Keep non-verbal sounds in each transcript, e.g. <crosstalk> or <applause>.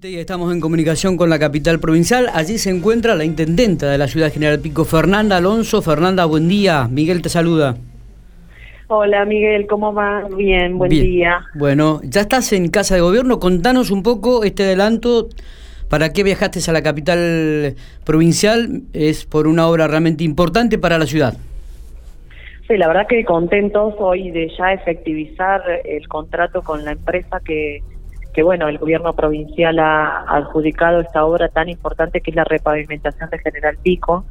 Y estamos en comunicación con la capital provincial. Allí se encuentra la intendenta de la ciudad General Pico, Fernanda Alonso. Fernanda, buen día. Miguel te saluda. Hola Miguel, ¿cómo va? Bien, buen día. Bueno, ya estás en casa de gobierno. Contanos un poco este adelanto. ¿Para qué viajaste a la capital provincial? Es por una obra realmente importante para la ciudad. Sí, la verdad que contentos hoy de ya efectivizar el contrato con la empresa que que bueno, el gobierno provincial ha adjudicado esta obra tan importante que es la repavimentación de General Pico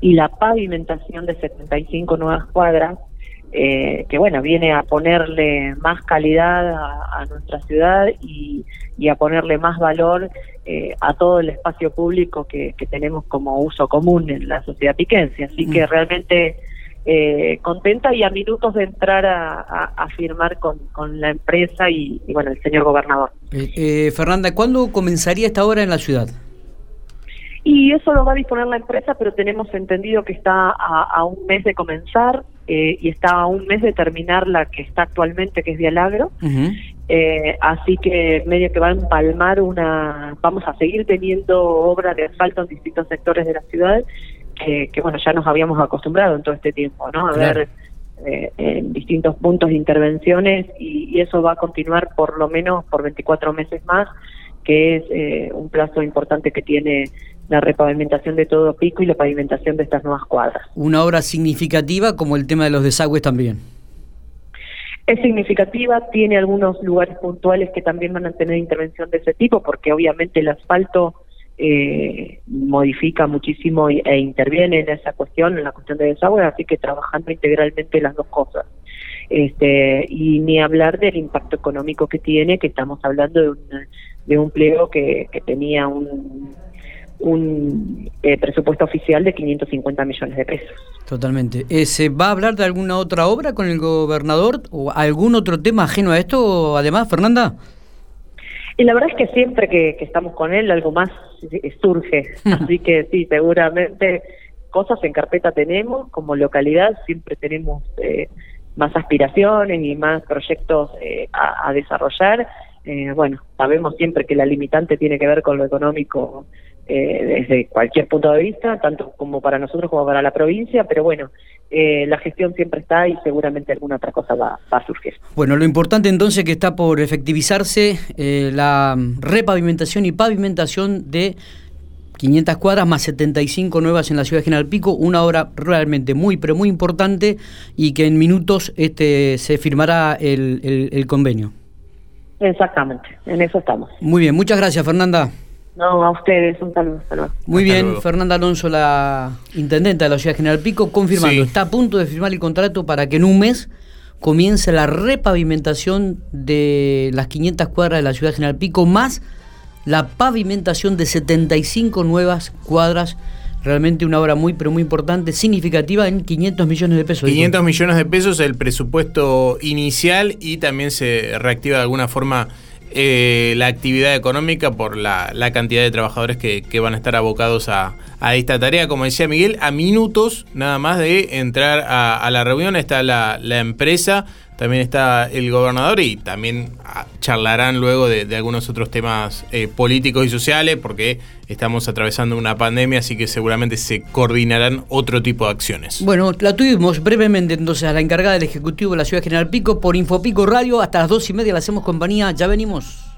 y la pavimentación de 75 nuevas cuadras, eh, que bueno, viene a ponerle más calidad a, nuestra ciudad y, a ponerle más valor eh, a todo el espacio público que, tenemos como uso común en la sociedad piquense. Así que realmente eh, contenta y a minutos de entrar a, firmar con, la empresa y, bueno, el señor gobernador. Eh, eh, Fernanda, ¿cuándo comenzaría esta obra en la ciudad? Y eso lo va a disponer la empresa, pero tenemos entendido que está a, un mes de comenzar eh, y está a un mes de terminar la que está actualmente, que es de Alagro. así que medio que va a empalmar una, vamos a seguir teniendo obra de asfalto en distintos sectores de la ciudad que, bueno, ya nos habíamos acostumbrado en todo este tiempo, ¿no? A ver eh, en distintos puntos de intervenciones y, eso va a continuar por lo menos por 24 meses más, que es eh, un plazo importante que tiene la repavimentación de todo Pico y la pavimentación de estas nuevas cuadras. Una obra significativa como el tema de los desagües también. Es significativa, tiene algunos lugares puntuales que también van a tener intervención de ese tipo, porque obviamente el asfalto eh, modifica muchísimo e interviene en esa cuestión, en la cuestión de desagüe, así que trabajando integralmente las dos cosas. Este, y ni hablar del impacto económico que tiene, que estamos hablando de un, de un pliego que, que tenía un, un eh, presupuesto oficial de 550 millones de pesos. Totalmente. Eh, ¿Se va a hablar de alguna otra obra con el gobernador o algún otro tema ajeno a esto, además, Fernanda? Y la verdad es que siempre que, estamos con él algo más surge, <laughs> así que sí, seguramente cosas en carpeta tenemos, como localidad siempre tenemos eh, más aspiraciones y más proyectos eh, a, desarrollar. Eh, bueno, sabemos siempre que la limitante tiene que ver con lo económico desde cualquier punto de vista, tanto como para nosotros como para la provincia, pero bueno, eh, la gestión siempre está y seguramente alguna otra cosa va, a surgir. Bueno, lo importante entonces que está por efectivizarse eh, la repavimentación y pavimentación de 500 cuadras más 75 nuevas en la ciudad de General Pico, una obra realmente muy, pero muy importante y que en minutos este, se firmará el convenio. Exactamente, en eso estamos. Muy bien, muchas gracias Fernanda. No, a ustedes, un saludo. Muy bien, Fernanda Alonso, la intendenta de la ciudad General Pico, confirmando, está a punto de firmar el contrato para que en un mes comience la repavimentación de las 500 cuadras de la ciudad General Pico, más la pavimentación de 75 nuevas cuadras realmente una obra muy, pero muy importante, significativa en 500 millones de pesos. 500 millones de pesos el presupuesto inicial y también se reactiva de alguna forma eh, la actividad económica por la, cantidad de trabajadores que, van a estar abocados a, esta tarea. Como decía Miguel, a minutos nada más de entrar a, la reunión está la, empresa, también está el gobernador y también ah, charlarán luego de, algunos otros temas eh, políticos y sociales porque estamos atravesando una pandemia, así que seguramente se coordinarán otro tipo de acciones. Bueno, la tuvimos brevemente entonces a la encargada del Ejecutivo de la Ciudad General Pico por Infopico Radio. Hasta las dos y media le hacemos compañía. Ya venimos.